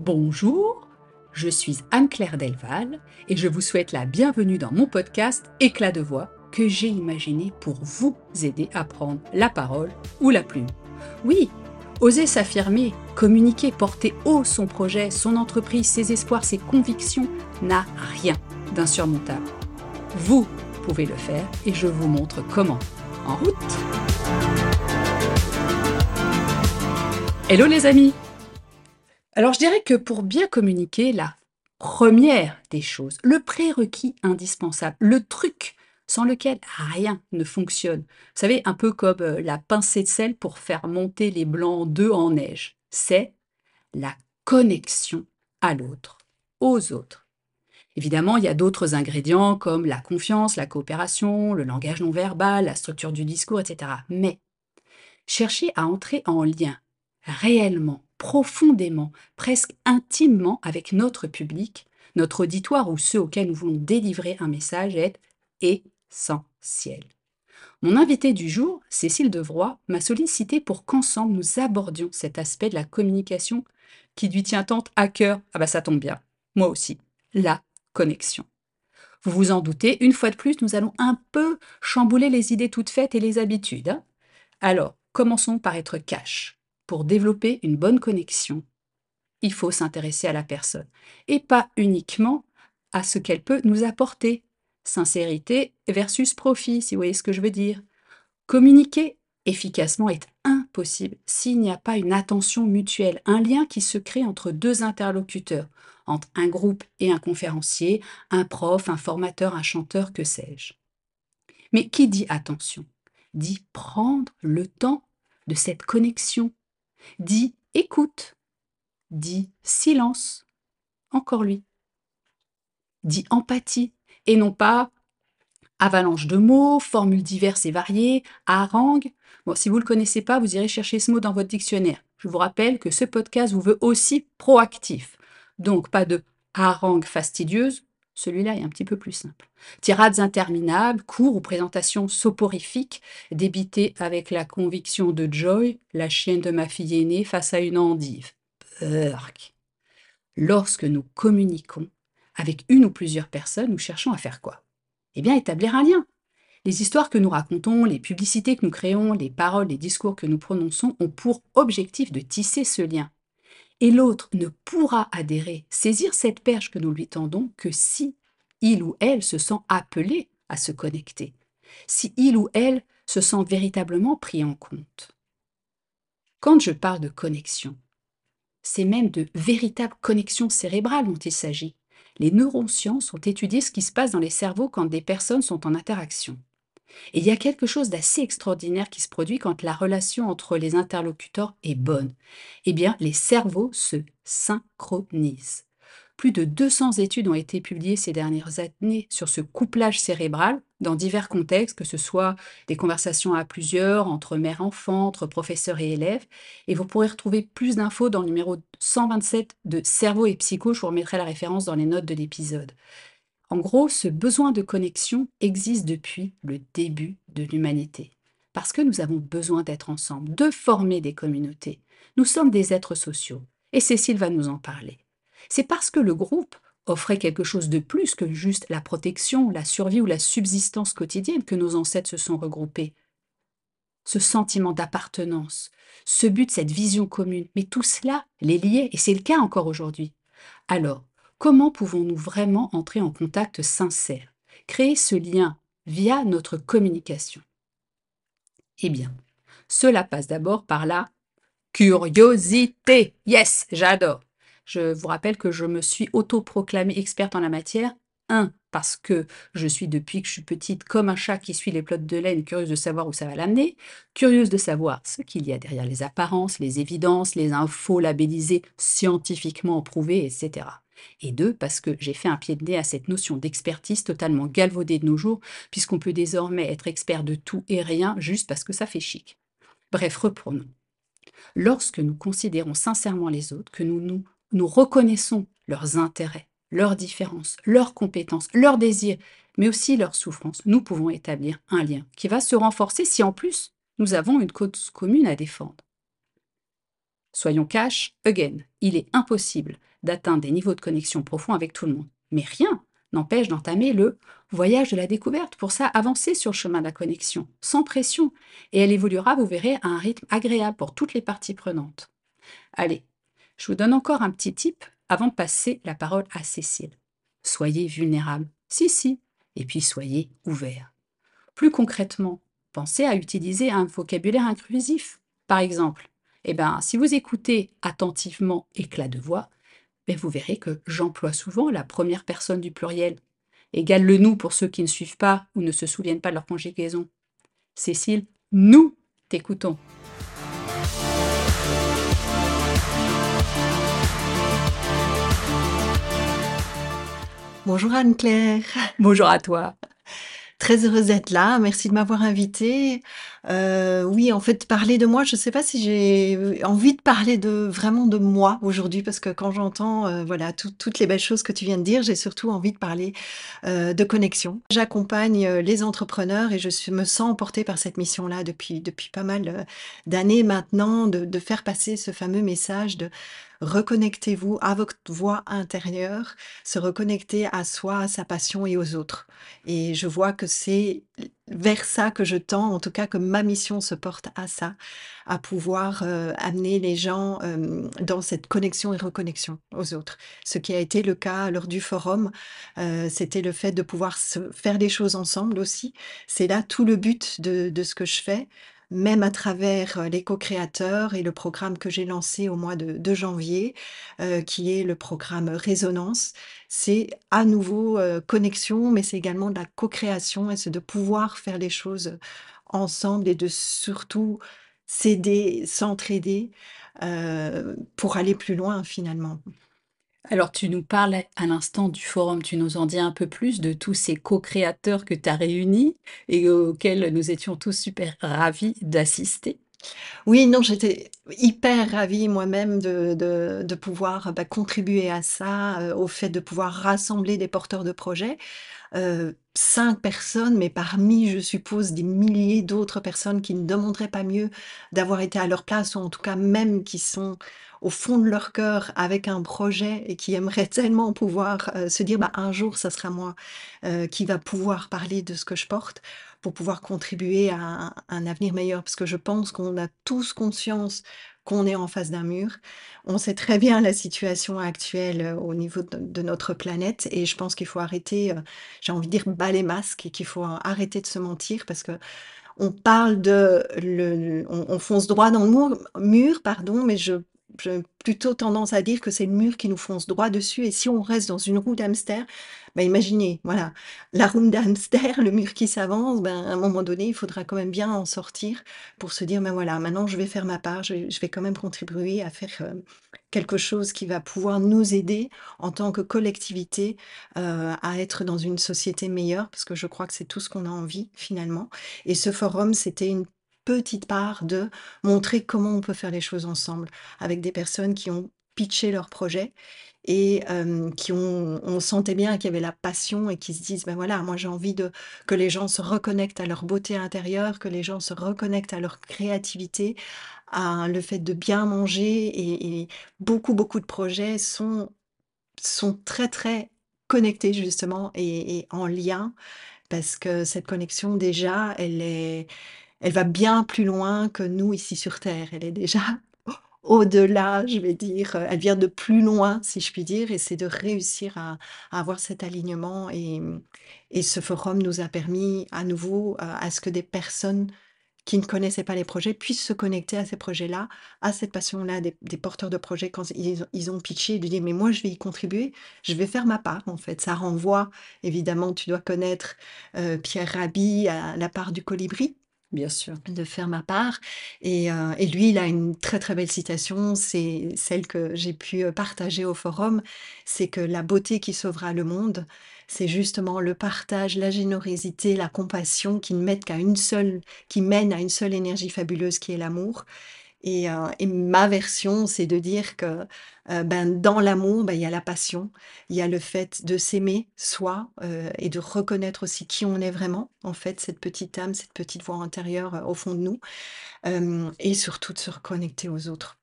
Bonjour, je suis Anne-Claire Delval et je vous souhaite la bienvenue dans mon podcast Éclat de voix que j'ai imaginé pour vous aider à prendre la parole ou la plume. Oui, oser s'affirmer, communiquer, porter haut son projet, son entreprise, ses espoirs, ses convictions n'a rien d'insurmontable. Vous pouvez le faire et je vous montre comment. En route Hello les amis Alors je dirais que pour bien communiquer, la première des choses, le prérequis indispensable, le truc sans lequel rien ne fonctionne, vous savez, un peu comme euh, la pincée de sel pour faire monter les blancs d'œufs en neige, c'est la connexion à l'autre, aux autres. Évidemment, il y a d'autres ingrédients comme la confiance, la coopération, le langage non verbal, la structure du discours, etc. Mais chercher à entrer en lien réellement, profondément, presque intimement avec notre public, notre auditoire ou ceux auxquels nous voulons délivrer un message est essentiel. Mon invité du jour, Cécile Devroy, m'a sollicité pour qu'ensemble nous abordions cet aspect de la communication qui lui tient tant à cœur. Ah bah ça tombe bien, moi aussi, la connexion. Vous vous en doutez, une fois de plus, nous allons un peu chambouler les idées toutes faites et les habitudes. Hein. Alors, commençons par être cash pour développer une bonne connexion, il faut s'intéresser à la personne et pas uniquement à ce qu'elle peut nous apporter. Sincérité versus profit, si vous voyez ce que je veux dire. Communiquer efficacement est impossible s'il n'y a pas une attention mutuelle, un lien qui se crée entre deux interlocuteurs, entre un groupe et un conférencier, un prof, un formateur, un chanteur, que sais-je. Mais qui dit attention Dit prendre le temps de cette connexion, dit écoute, dit silence, encore lui, dit empathie, et non pas avalanche de mots, formules diverses et variées, harangue. Bon, si vous ne le connaissez pas, vous irez chercher ce mot dans votre dictionnaire. Je vous rappelle que ce podcast vous veut aussi proactif. Donc, pas de harangue fastidieuse, celui-là est un petit peu plus simple. Tirades interminables, cours ou présentations soporifiques, débitées avec la conviction de Joy, la chienne de ma fille aînée, face à une endive. Burk. Lorsque nous communiquons avec une ou plusieurs personnes, nous cherchons à faire quoi? Eh bien, établir un lien. Les histoires que nous racontons, les publicités que nous créons, les paroles, les discours que nous prononçons ont pour objectif de tisser ce lien, et l'autre ne pourra adhérer, saisir cette perche que nous lui tendons que si il ou elle se sent appelé à se connecter, si il ou elle se sent véritablement pris en compte. Quand je parle de connexion, c'est même de véritable connexion cérébrale dont il s'agit. Les neurosciences ont étudié ce qui se passe dans les cerveaux quand des personnes sont en interaction. Et il y a quelque chose d'assez extraordinaire qui se produit quand la relation entre les interlocuteurs est bonne. Eh bien, les cerveaux se synchronisent. Plus de 200 études ont été publiées ces dernières années sur ce couplage cérébral dans divers contextes, que ce soit des conversations à plusieurs, entre mère-enfant, entre professeurs et élèves. Et vous pourrez retrouver plus d'infos dans le numéro 127 de Cerveau et Psycho. Je vous remettrai la référence dans les notes de l'épisode. En gros, ce besoin de connexion existe depuis le début de l'humanité. Parce que nous avons besoin d'être ensemble, de former des communautés. Nous sommes des êtres sociaux. Et Cécile va nous en parler. C'est parce que le groupe offrait quelque chose de plus que juste la protection, la survie ou la subsistance quotidienne que nos ancêtres se sont regroupés. Ce sentiment d'appartenance, ce but, cette vision commune, mais tout cela les liait, et c'est le cas encore aujourd'hui. Alors, Comment pouvons-nous vraiment entrer en contact sincère, créer ce lien via notre communication? Eh bien, cela passe d'abord par la curiosité. Yes, j'adore. Je vous rappelle que je me suis autoproclamée experte en la matière. Un, parce que je suis depuis que je suis petite comme un chat qui suit les plottes de laine, curieuse de savoir où ça va l'amener, curieuse de savoir ce qu'il y a derrière les apparences, les évidences, les infos labellisées, scientifiquement prouvées, etc. Et deux, parce que j'ai fait un pied de nez à cette notion d'expertise totalement galvaudée de nos jours, puisqu'on peut désormais être expert de tout et rien juste parce que ça fait chic. Bref, reprenons. Lorsque nous considérons sincèrement les autres, que nous, nous, nous reconnaissons leurs intérêts, leurs différences, leurs compétences, leurs désirs, mais aussi leurs souffrances, nous pouvons établir un lien qui va se renforcer si en plus nous avons une cause commune à défendre. Soyons cash, again, il est impossible d'atteindre des niveaux de connexion profonds avec tout le monde. Mais rien n'empêche d'entamer le voyage de la découverte. Pour ça, avancez sur le chemin de la connexion, sans pression, et elle évoluera, vous verrez, à un rythme agréable pour toutes les parties prenantes. Allez, je vous donne encore un petit tip avant de passer la parole à Cécile. Soyez vulnérable. Si, si. Et puis soyez ouvert. Plus concrètement, pensez à utiliser un vocabulaire inclusif. Par exemple, eh ben, si vous écoutez attentivement éclat de voix, ben, vous verrez que j'emploie souvent la première personne du pluriel. Égale le nous pour ceux qui ne suivent pas ou ne se souviennent pas de leur conjugaison. Cécile, nous t'écoutons. Bonjour Anne-Claire. Bonjour à toi. Très heureuse d'être là. Merci de m'avoir invitée. Euh, oui, en fait, parler de moi, je ne sais pas si j'ai envie de parler de vraiment de moi aujourd'hui, parce que quand j'entends euh, voilà toutes les belles choses que tu viens de dire, j'ai surtout envie de parler euh, de connexion. J'accompagne les entrepreneurs et je me sens emportée par cette mission-là depuis depuis pas mal d'années maintenant, de, de faire passer ce fameux message de reconnectez-vous à votre voix intérieure, se reconnecter à soi, à sa passion et aux autres. Et je vois que c'est vers ça que je tends, en tout cas que ma mission se porte à ça, à pouvoir euh, amener les gens euh, dans cette connexion et reconnexion aux autres. Ce qui a été le cas lors du forum, euh, c'était le fait de pouvoir se faire des choses ensemble aussi. C'est là tout le but de, de ce que je fais même à travers les co-créateurs et le programme que j'ai lancé au mois de, janvier, qui est le programme Résonance. C'est à nouveau connexion, mais c'est également de la co-création et c'est de pouvoir faire les choses ensemble et de surtout s'aider, s'entraider pour aller plus loin finalement. Alors, tu nous parles à l'instant du forum, tu nous en dis un peu plus de tous ces co-créateurs que tu as réunis et auxquels nous étions tous super ravis d'assister. Oui, non, j'étais hyper ravie moi-même de, de, pouvoir bah, contribuer à ça, euh, au fait de pouvoir rassembler des porteurs de projets. Euh, cinq personnes, mais parmi, je suppose, des milliers d'autres personnes qui ne demanderaient pas mieux d'avoir été à leur place, ou en tout cas même qui sont au fond de leur cœur avec un projet et qui aimeraient tellement pouvoir euh, se dire, bah, un jour, ça sera moi euh, qui va pouvoir parler de ce que je porte pour pouvoir contribuer à un, avenir meilleur. Parce que je pense qu'on a tous conscience qu'on est en face d'un mur. On sait très bien la situation actuelle euh, au niveau de, notre planète et je pense qu'il faut arrêter, j'ai envie de dire, bas les masques et qu'il faut arrêter de se mentir parce que on parle de le, on, fonce droit dans le mur, mur pardon, mais je j'ai plutôt tendance à dire que c'est le mur qui nous fonce droit dessus. Et si on reste dans une roue d'hamster, bah imaginez, voilà, la roue d'hamster, le mur qui s'avance, ben, à un moment donné, il faudra quand même bien en sortir pour se dire, ben voilà, maintenant je vais faire ma part, je, vais quand même contribuer à faire euh, quelque chose qui va pouvoir nous aider en tant que collectivité euh, à être dans une société meilleure, parce que je crois que c'est tout ce qu'on a envie finalement. Et ce forum, c'était une petite part de montrer comment on peut faire les choses ensemble avec des personnes qui ont pitché leur projet et qui ont, on sentait bien qu'il y avait la passion et qui se disent, ben voilà, moi j'ai envie de que les gens se reconnectent à leur beauté intérieure, que les gens se reconnectent à leur créativité, à le fait de bien manger et, beaucoup, beaucoup de projets sont, sont très, très connectés justement et en lien parce que cette connexion déjà, elle est, elle va bien plus loin que nous ici sur Terre. Elle est déjà au-delà, je vais dire, elle vient de plus loin, si je puis dire, et c'est de réussir à, avoir cet alignement. Et, ce forum nous a permis à nouveau à ce que des personnes qui ne connaissaient pas les projets puissent se connecter à ces projets-là, à cette passion-là des, porteurs de projets quand ils, ont pitché, de dire mais moi je vais y contribuer, je vais faire ma part en fait. Ça renvoie, évidemment, tu dois connaître euh, Pierre Rabhi à la part du colibri. Bien sûr. De faire ma part. Et, euh, et, lui, il a une très très belle citation, c'est celle que j'ai pu euh, partager au forum, c'est que la beauté qui sauvera le monde, c'est justement le partage, la générosité, la compassion qui ne mettent qu'à une seule, qui mène à une seule énergie fabuleuse qui est l'amour. Et, euh, et, ma version, c'est de dire que euh, ben, dans l'amour, ben, il y a la passion, il y a le fait de s'aimer soi euh, et de reconnaître aussi qui on est vraiment, en fait, cette petite âme, cette petite voix intérieure au fond de nous, et surtout de se reconnecter aux autres.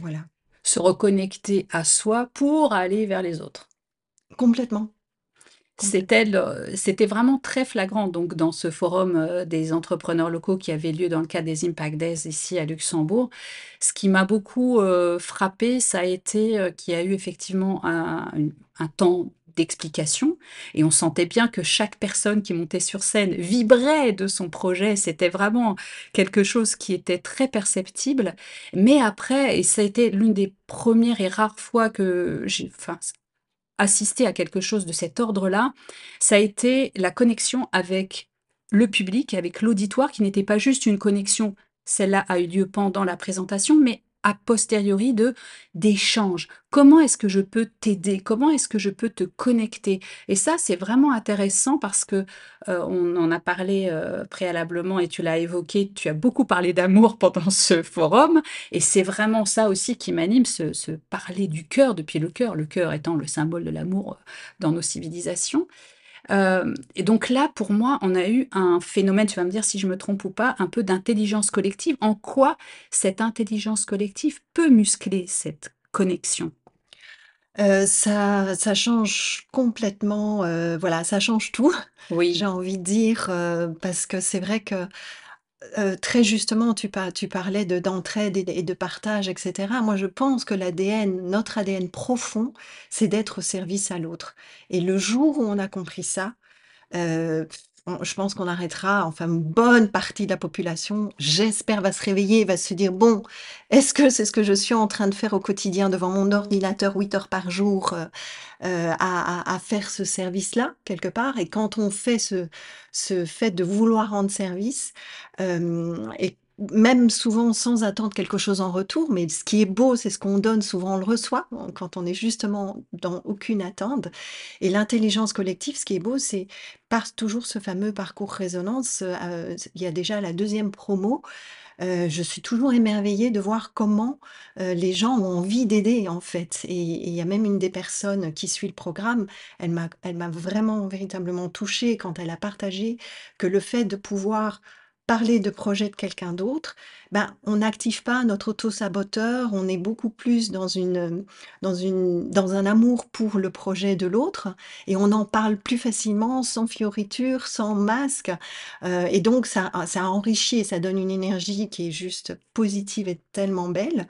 Voilà. Se reconnecter à soi pour aller vers les autres. Complètement. C'était c'était vraiment très flagrant donc dans ce forum, heu, des entrepreneurs locaux qui avait lieu dans le cadre des Impact Days ici à Luxembourg. Ce qui m'a beaucoup, heu, frappé, ça a été, heu, qu'il y a eu effectivement un temps d'explication et on sentait bien que chaque personne qui montait sur scène vibrait de son projet. C'était vraiment quelque chose qui était très perceptible. Mais après et ça a été l'une des premières et rares fois que j'ai enfin assister à quelque chose de cet ordre-là, ça a été la connexion avec le public, avec l'auditoire, qui n'était pas juste une connexion, celle-là a eu lieu pendant la présentation, mais a posteriori de d'échanges. Comment est-ce que je peux t'aider? Comment est-ce que je peux te connecter? Et ça, c'est vraiment intéressant parce que, heu, on en a parlé, heu, préalablement et tu l'as évoqué, tu as beaucoup parlé d'amour pendant ce forum et c'est vraiment ça aussi qui m'anime, ce ce parler du cœur depuis le cœur, le cœur étant le symbole de l'amour, heu, dans nos civilisations. Hem et donc là, pour moi, on a eu un phénomène, tu vas me dire si je me trompe ou pas, un peu d'intelligence collective. En quoi cette intelligence collective peut muscler cette connexion? Heu, ça ça change complètement, heu, voilà, ça change tout, j'ai Oui. envie de dire, parce que c'est vrai que, heu, très justement, tu pa tu parlais de d'entraide et de et de partage et cetera. Moi, je pense que l'ADN, notre ADN profond, c'est d'être au service à l'autre et le jour où on a compris ça, Heu, je pense qu'on arrêtera enfin une bonne partie de la population, j'espère, va se réveiller, va se dire: «Bon, est-ce que c'est ce que je suis en train de faire au quotidien devant mon ordinateur 8 heures par jour, heu heu, à à à faire ce service-là, quelque part?» et quand on fait ce ce fait de vouloir rendre service, et même souvent sans attendre quelque chose en retour, mais ce qui est beau, c'est ce qu'on donne, souvent on le reçoit, quand on est justement dans aucune attente. Et l'intelligence collective, ce qui est beau, c'est par toujours ce fameux parcours résonance, heu, il y a déjà la deuxième promo, heu, je suis toujours émerveillée de voir comment, heu, les gens ont envie d'aider, en fait. Et il y a même une des personnes qui suit le programme, elle m'a vraiment véritablement touchée quand elle a partagé que le fait de pouvoir parler de projets de quelqu'un d'autre, ben, on n'active pas notre auto-saboteur, on est beaucoup plus dans une, dans une dans un amour pour le projet de l'autre et on en parle plus facilement, sans fioriture, sans masque, heu et donc ça ça enrichit et ça donne une énergie qui est juste positive et tellement belle.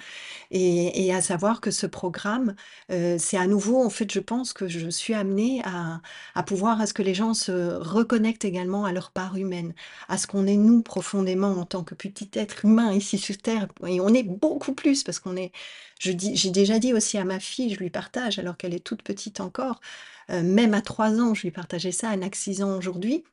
Et à savoir que ce programme, heu, c'est à nouveau en fait, je pense que je suis amenée à à pouvoir à ce que les gens se reconnectent également à leur part humaine, à ce qu'on est nous profondément en tant que petit être humain ici sur terre et on est beaucoup plus parce qu'on est j'ai déjà dit aussi à ma fille, je lui partage alors qu'elle est toute petite encore, heu, même à 3 ans, je lui partageais ça, elle n'a que 6 ans aujourd'hui.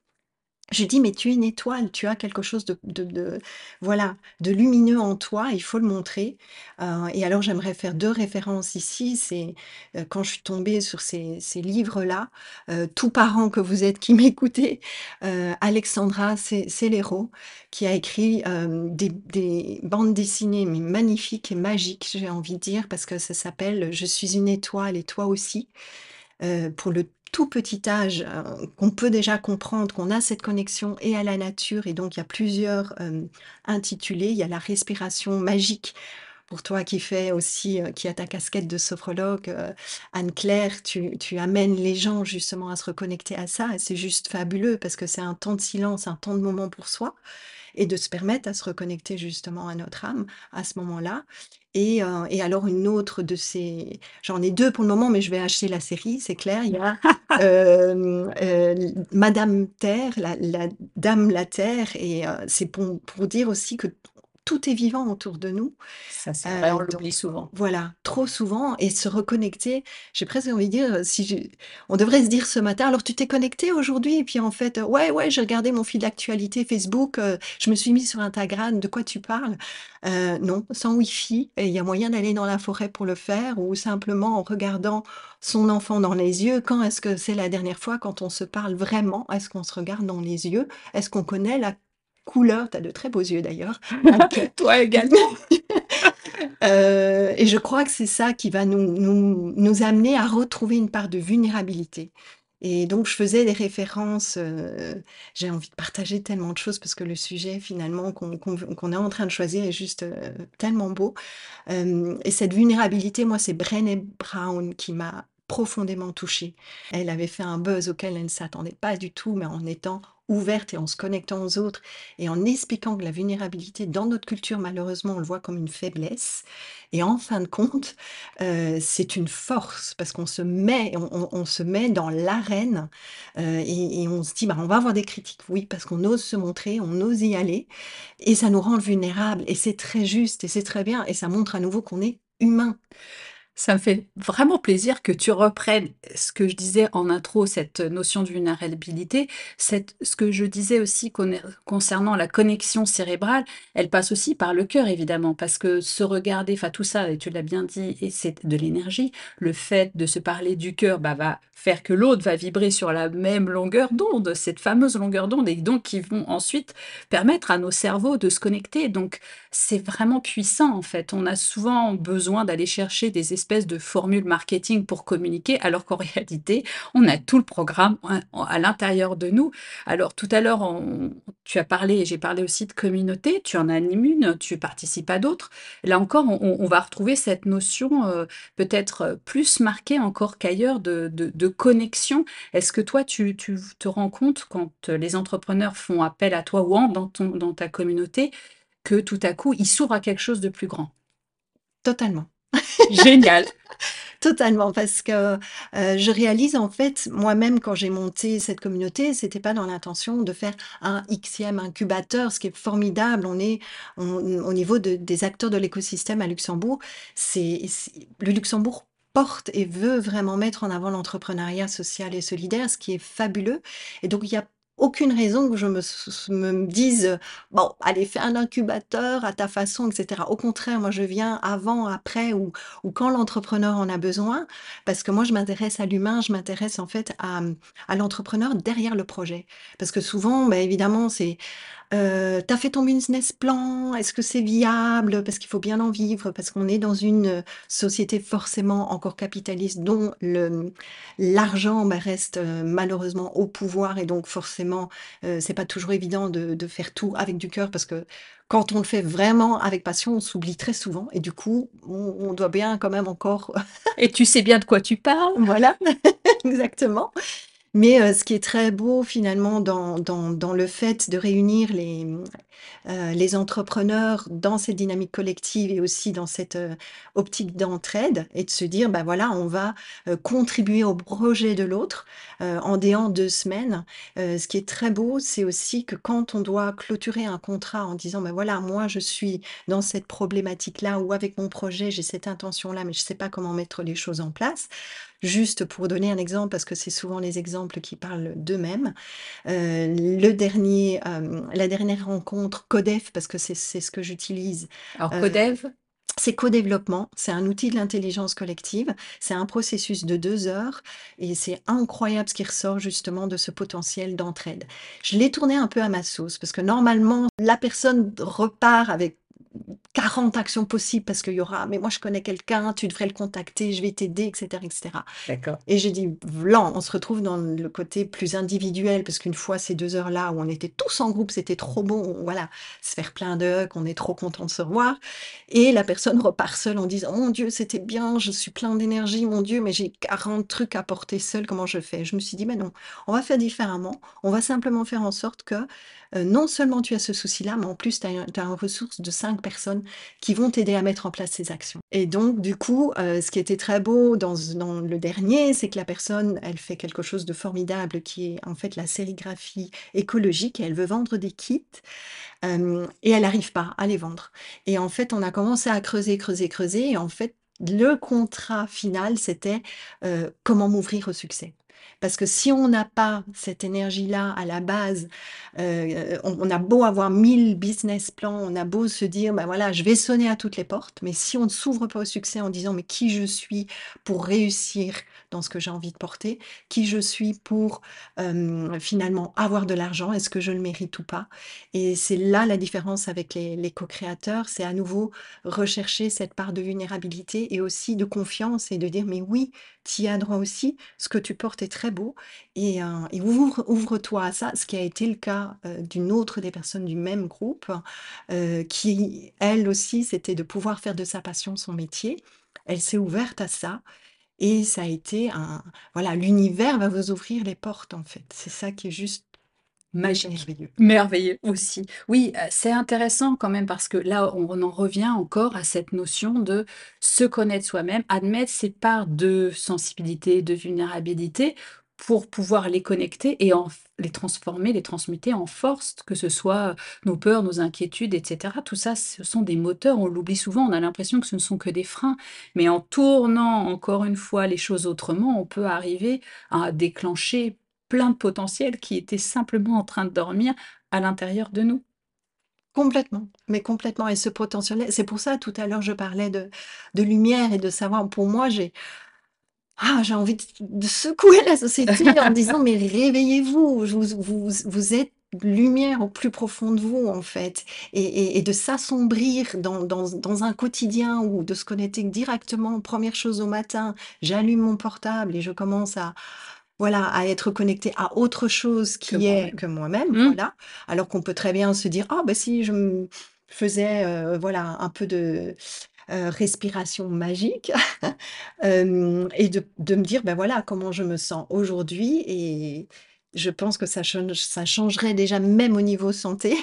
Je dis: «Mais tu es une étoile, tu as quelque chose de de de voilà, de lumineux en toi, il faut le montrer». Heu et alors j'aimerais faire 2 références ici, c'est, heu, quand je suis tombée sur ces ces livres-là, heu, tous parents que vous êtes qui m'écoutez, heu, Alexandra Ce Celeiro qui a écrit, des des bandes dessinées mais magnifiques et magiques, j'ai envie de dire, parce que ça s'appelle «Je suis une étoile et toi aussi». Pour le tout petit âge, heu, qu'on peut déjà comprendre qu'on a cette connexion et à la nature et donc il y a plusieurs, hem, intitulés. Il y a la respiration magique pour toi qui fais aussi, heu, qui a ta casquette de sophrologue, Anne-Claire, tu tu amènes les gens justement à se reconnecter à ça. Et c'est juste fabuleux parce que c'est un temps de silence, un temps de moment pour soi et de se permettre à se reconnecter justement à notre âme à ce moment-là et heu et alors une autre de ces j'en ai 2 pour le moment, mais je vais acheter la série, c'est clair. Il y a, hem, heu, Madame Terre, la la Dame la Terre et c'est pour pour dire aussi que tout est vivant autour de nous, Ça, c'est vrai, on heu, donc l'oublie souvent. voilà, trop souvent et se reconnecter, j'ai presque envie de dire, si j'ai on devrait se dire ce matin: «Alors tu t'es connecté aujourd'hui?» et puis en fait, heu: «Ouais, ouais, j'ai regardé mon fil d'actualité Facebook, je me suis mis sur Instagram». «De quoi tu parles?» non, sans wifi il y a moyen d'aller dans la forêt pour le faire ou simplement en regardant son enfant dans les yeux. Quand est-ce que c'est la dernière fois quand on se parle vraiment? Est-ce qu'on se regarde dans les yeux? Est-ce qu'on connaît la couleur? Tu as de très beaux yeux d'ailleurs, Anne-Claire. Toi également. Heu et je crois que c'est ça qui va nous nous nous amener à retrouver une part de vulnérabilité Et donc je faisais des références, heu, j'ai envie de partager tellement de choses parce que le sujet finalement qu'on est en train de choisir est juste, tellement beau. Et cette vulnérabilité, moi, c'est Brené Brown qui m'a profondément touchée. Elle avait fait un buzz auquel elle ne s'attendait pas du tout, mais en étant ouverte et en se connectant aux autres et en expliquant que la vulnérabilité dans notre culture, malheureusement, on le voit comme une faiblesse et en fin de compte, heu, c'est une force parce qu'on se met on se met dans l'arène, et et on se dit: «Bah, on va avoir des critiques». Oui, parce qu'on ose se montrer, on ose y aller et ça nous rend vulnérables et c'est très juste et c'est très bien et ça montre à nouveau qu'on est humain. Ça me fait vraiment plaisir que tu reprennes ce que je disais en intro, cette notion de vulnérabilité. Ce que je disais aussi concernant la connexion cérébrale, elle passe aussi par le cœur évidemment, parce que se regarder, enfin tout ça et tu l'as bien dit et c'est de l'énergie. Le fait de se parler du cœur, bah, va faire que l'autre va vibrer sur la même longueur d'onde, cette fameuse longueur d'onde et donc qui vont ensuite permettre à nos cerveaux de se connecter. Donc c'est vraiment puissant en fait. On a souvent besoin d'aller chercher des espèces de formules marketing pour communiquer, alors qu'en réalité, on a tout le programme à à l'intérieur de nous. Alors tout à l'heure, tu as parlé j'ai parlé aussi de communauté, tu en animes une, tu participes à d'autres. Là encore, on va retrouver cette notion, heu, peut-être, plus marquée encore qu'ailleurs de de connexion. Est-ce que toi, tu tu te rends compte quand, les entrepreneurs font appel à toi ou entrent dans ton dans ta communauté, que tout à coup, ils s'ouvrent à quelque chose de plus grand? Totalement. Génial. Totalement, parce que, heu, je réalise en fait, moi-même quand j'ai monté cette communauté, c'était pas dans l'intention de faire un Xème incubateur, ce qui est formidable. On est on au niveau de des acteurs de l'écosystème à Luxembourg, c'est le Luxembourg porte et veut vraiment mettre en avant l'entrepreneuriat social et solidaire, ce qui est fabuleux et donc il y a aucune raison que je me me dise: «Bon, allez, fais un incubateur à ta façon» et cetera. Au contraire, moi je viens avant, après ou ou quand l'entrepreneur en a besoin, parce que moi je m'intéresse à l'humain, je m'intéresse en fait à, à l'entrepreneur derrière le projet. Parce que souvent, bah, évidemment, c'est Heu, tu fait ton business plan? Est-ce que c'est viable? Parce qu'il faut bien en vivre, parce qu'on est dans une, heu, société forcément encore capitaliste dont le, l'argent, bah, reste, heu, malheureusement au pouvoir et donc forcément, heu, c'est pas toujours évident de de faire tout avec du cœur parce que quand on le fait vraiment avec passion, on s'oublie très souvent et du coup, on on doit bien quand même encore Et tu sais bien de quoi tu parles. voilà, exactement. Mais heu, ce qui est très beau finalement dans le fait de réunir les, heu, les entrepreneurs dans cette dynamique collective et aussi dans cette, heu, optique d'entraide et de se dire: «Bah, voilà, on va, contribuer au projet de l'autre, en en 2 semaines». Ce qui est très beau, c'est aussi que quand on doit clôturer un contrat en disant: «Bah, voilà, moi je suis dans cette problématique-là ou avec mon projet, j'ai cette intention-là, mais je ne sais pas comment mettre les choses en place». Juste pour donner un exemple, parce que c'est souvent les exemples qui parlent d'eux-mêmes, heu, le dernier, hem, la dernière rencontre Codef, parce que c'est ce que j'utilise, Alors heu, Codev? c'est codéveloppement, c'est un outil de l'intelligence collective, c'est un processus de 2 heures et c'est incroyable ce qui ressort justement de ce potentiel d'entraide. Je l'ai tourné un peu à ma sauce parce que normalement la personne repart avec 40 actions possibles parce qu'il y aura: «Mais moi je connais quelqu'un, tu devrais le contacter, je vais t'aider» et cetera et cetera. D'accord. Et j'ai dit: «Vlan», on se retrouve dans le côté plus individuel parce qu'une fois ces 2 heures-là où on était tous en groupe, c'était trop bon, voilà, se faire plein de hugs, on est trop content de se revoir et la personne repart seule en disant: «Mon Dieu, c'était bien, je suis plein d'énergie, mon Dieu, mais j'ai 40 trucs à porter seule, comment je fais?» je me suis dit: «Mais non, on va faire différemment, on va simplement faire en sorte que, heu, non seulement tu as ce souci-là, mais en plus tu as as une ressource de 5 personnes qui vont t'aider à mettre en place ces actions». Et donc du coup, heu, ce qui était très beau dans le dernier, c'est que la personne, elle fait quelque chose de formidable qui est en fait la sérigraphie écologique et elle veut vendre des kits, hem et elle n'arrive pas à les vendre. Et en fait, on a commencé à creuser, creuser, creuser et en fait, le contrat final, c'était, heu, comment m'ouvrir au succès. Parce que si on n'a pas cette énergie-là à la base, heu, on a beau avoir 1000 business plans, on a beau se dire: «Bah, voilà, je vais sonner à toutes les portes», mais si on ne s'ouvre pas au succès en disant: «Mais qui je suis pour réussir dans ce que j'ai envie de porter? Qui je suis pour, finalement avoir de l'argent? Est-ce que je le mérite ou pas?» et c'est là la différence avec les co-créateurs, c'est à nouveau rechercher cette part de vulnérabilité et aussi de confiance et de dire: «Mais oui, tu y as droit aussi, ce que tu portes est très beau et, ouvre-toi à ça, ce qui a été le cas, d'une autre des personnes du même groupe, qui elle aussi, c'était de pouvoir faire de sa passion son métier. Elle s'est ouverte à ça et ça a été un voilà, l'univers va vous ouvrir les portes, en fait. C'est ça qui est juste Magique, merveilleux. merveilleux aussi. Oui, heu, c'est intéressant quand même parce que là, on en revient encore à cette notion de se connaître soi-même, admettre ses parts de sensibilité, de vulnérabilité pour pouvoir les connecter et les transformer, les transmuter en force, que ce soit, nos peurs, nos inquiétudes et cetera. Tout ça, ce sont des moteurs, on l'oublie souvent, on a l'impression que ce ne sont que des freins, mais en tournant encore une fois les choses autrement, on peut arriver à déclencher plein de potentiels qui étaient simplement en train de dormir à l'intérieur de nous. Complètement, mais complètement et ce potentiel c'est pour ça tout à l'heure je parlais de lumière et de savoir pour moi j'ai ah j'ai envie de de secouer la société en disant: «Mais réveillez-vous, vous vous vous êtes lumière au plus profond de vous, en fait» et et et de s'assombrir dans dans dans un quotidien ou de se connecter directement, 1re chose au matin, j'allume mon portable et je commence à voilà, à être connectée à autre chose Que qui est que moi-même, Mmh. voilà. Alors qu'on peut très bien se dire: «Ah bah si je m faisais, heu, voilà, un peu de, heu, respiration magique», hem et de de me dire: «Bah voilà, comment je me sens aujourd'hui» et je pense que ça change ça changerait déjà même au niveau santé,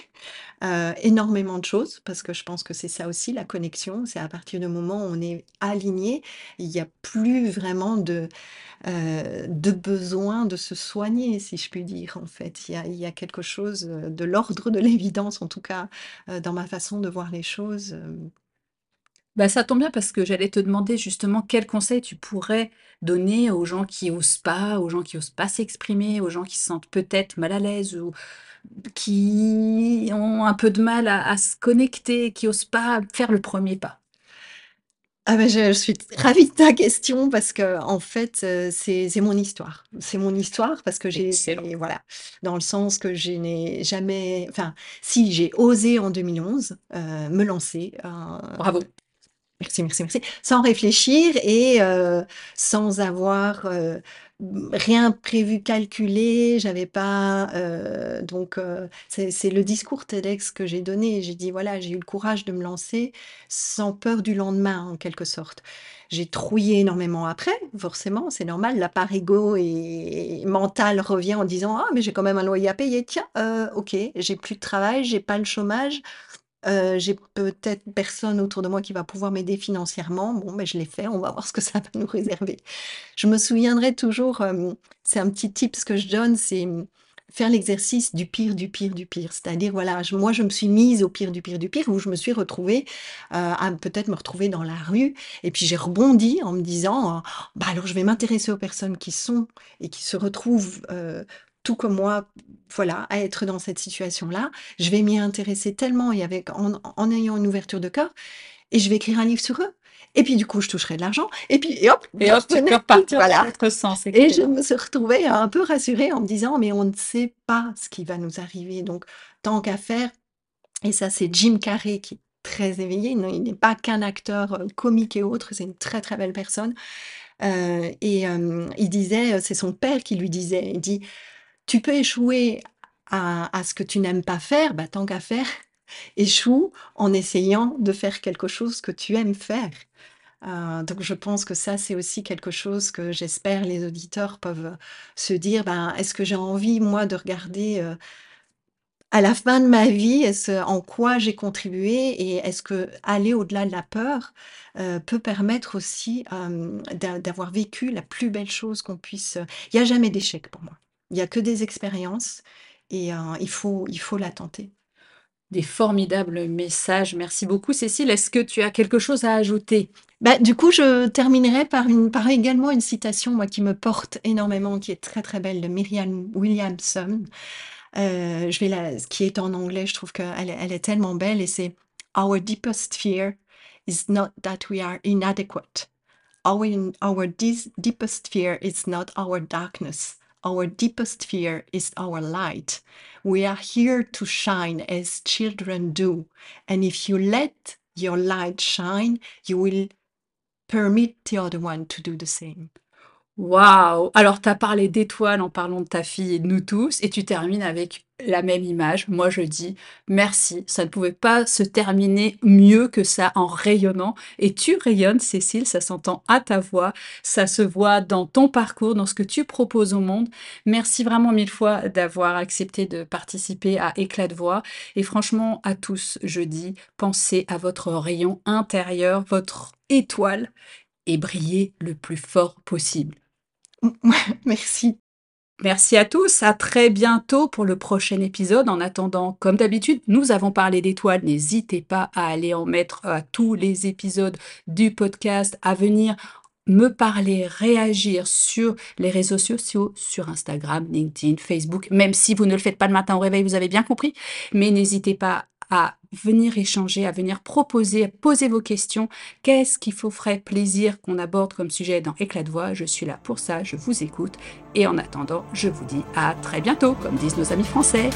heu, énormément de choses parce que je pense que c'est ça aussi la connexion. C'est à partir du moment où on est aligné, il y a plus vraiment de, de besoin de se soigner, si je puis dire, en fait. Il y a il y a quelque chose, de l'ordre de l'évidence, en tout cas, dans ma façon de voir les choses, Bah, ça tombe bien parce que j'allais te demander justement quels conseils tu pourrais donner aux gens qui osent pas, aux gens qui osent pas s'exprimer, aux gens qui se sentent peut-être mal à l'aise ou qui ont un peu de mal à à se connecter, qui osent pas faire le 1er pas? Ah bah, je suis ravie de ta question parce qu'en fait, heu, c'est c'est mon histoire. C'est mon histoire parce que j'ai Excellent. voilà, dans le sens que je n'ai jamais enfin, si, j'ai osé en 2011, heu, me lancer, heu Bravo. Merci, merci, merci, sans réfléchir et heu, sans avoir, heu, mmh, rien prévu, calculé. J'avais pas, heu, donc c'est le discours TEDx que j'ai donné. J'ai dit: «Voilà, j'ai eu le courage de me lancer sans peur du lendemain», en quelque sorte. J'ai trouillé énormément après, forcément, c'est normal, la part égo et mentale revient en disant: «Ah mais j'ai quand même un loyer à payer, tiens, OK, j'ai plus de travail, j'ai pas le chômage, heu, j'ai peut-être personne autour de moi qui va pouvoir m'aider financièrement. Bon, beh, je l'ai fait, on va voir ce que ça va nous réserver». Je me souviendrai toujours, hem, c'est un petit tips que je donne, c'est, mmh, faire l'exercice du pire, du pire, du pire. C'est-à-dire, voilà, moi, je me suis mise au pire, du pire, du pire, où je me suis retrouvée, heu, à peut-être me retrouver dans la rue et puis j'ai rebondi en me disant, «Bah, alors je vais m'intéresser aux personnes qui sont et qui se retrouvent, tout comme moi, voilà, à être dans cette situation-là. Je vais m'y intéresser tellement et avec en en ayant une ouverture de cœur et je vais écrire un livre sur eux. Et puis du coup, je toucherai de l'argent. Et puis et hop, Et je hop, tu peux retenais tout». repartir dans l'autre sens, et je me suis retrouvée un peu rassurée en me disant: «Mais on ne sait pas ce qui va nous arriver. Donc tant qu'à faire» et ça, c'est Jim Carrey qui est très éveillé, non, il n'est pas qu'un acteur, heu, comique et autre, c'est une très, très belle personne, heu et hem, il disait, c'est son père qui lui disait, il dit: «Tu peux échouer à ce que tu n'aimes pas faire, bah, tant qu'à faire, échoue en essayant de faire quelque chose que tu aimes faire». Heu, donc je pense que ça, c'est aussi quelque chose que j'espère les auditeurs peuvent se dire: «Ben, est-ce que j'ai envie, moi, de regarder, heu, à la fin de ma vie, est-ce en quoi j'ai contribué et est-ce qu'aller au-delà de la peur, heu, peut permettre aussi, d'avoir vécu la plus belle chose qu'on puisse» il y a jamais d'échec pour moi. Il y a que des expériences et heu, il faut il faut la tenter. Des formidables messages, merci beaucoup Cécile. Est-ce que tu as quelque chose à ajouter? Bah, du coup, je terminerai par une par également une citation, moi, qui me porte énormément, qui est très, très belle de Marianne Williamson. Heu, je vais la qui est en anglais, je trouve qu'elle est elle est tellement belle et c'est: «Our deepest fear is not that we are inadequate. Our our deepest fear is not our darkness. Our deepest fear is our light. We are here to shine as children do, and if you let your light shine, you will permit the other one to do the same». Waouh! Alors tu as parlé d'étoiles en parlant de ta fille et de nous tous et tu termines avec la même image. Moi je dis: «Merci, ça ne pouvait pas se terminer mieux que ça en rayonnant» et tu rayonnes Cécile, ça s'entend à ta voix, ça se voit dans ton parcours, dans ce que tu proposes au monde. Merci vraiment mille fois d'avoir accepté de participer à Éclat de voix et franchement à tous, je dis: pensez à votre rayon intérieur, votre étoile et brillez le plus fort possible. Merci. Merci à tous, à très bientôt pour le prochain épisode. En attendant, comme d'habitude, nous avons parlé d'étoiles. N'hésitez pas à aller en mettre à tous les épisodes du podcast, à venir me parler, réagir sur les réseaux sociaux, sur Instagram, LinkedIn, Facebook, même si vous ne le faites pas le matin au réveil, vous avez bien compris. Mais n'hésitez pas à venir échanger, à venir proposer, à poser vos questions. Qu'est-ce qu'il faut ferait plaisir qu'on aborde comme sujet dans Éclat de voix? Je suis là pour ça, je vous écoute. Et en attendant, je vous dis à très bientôt, comme disent nos amis français.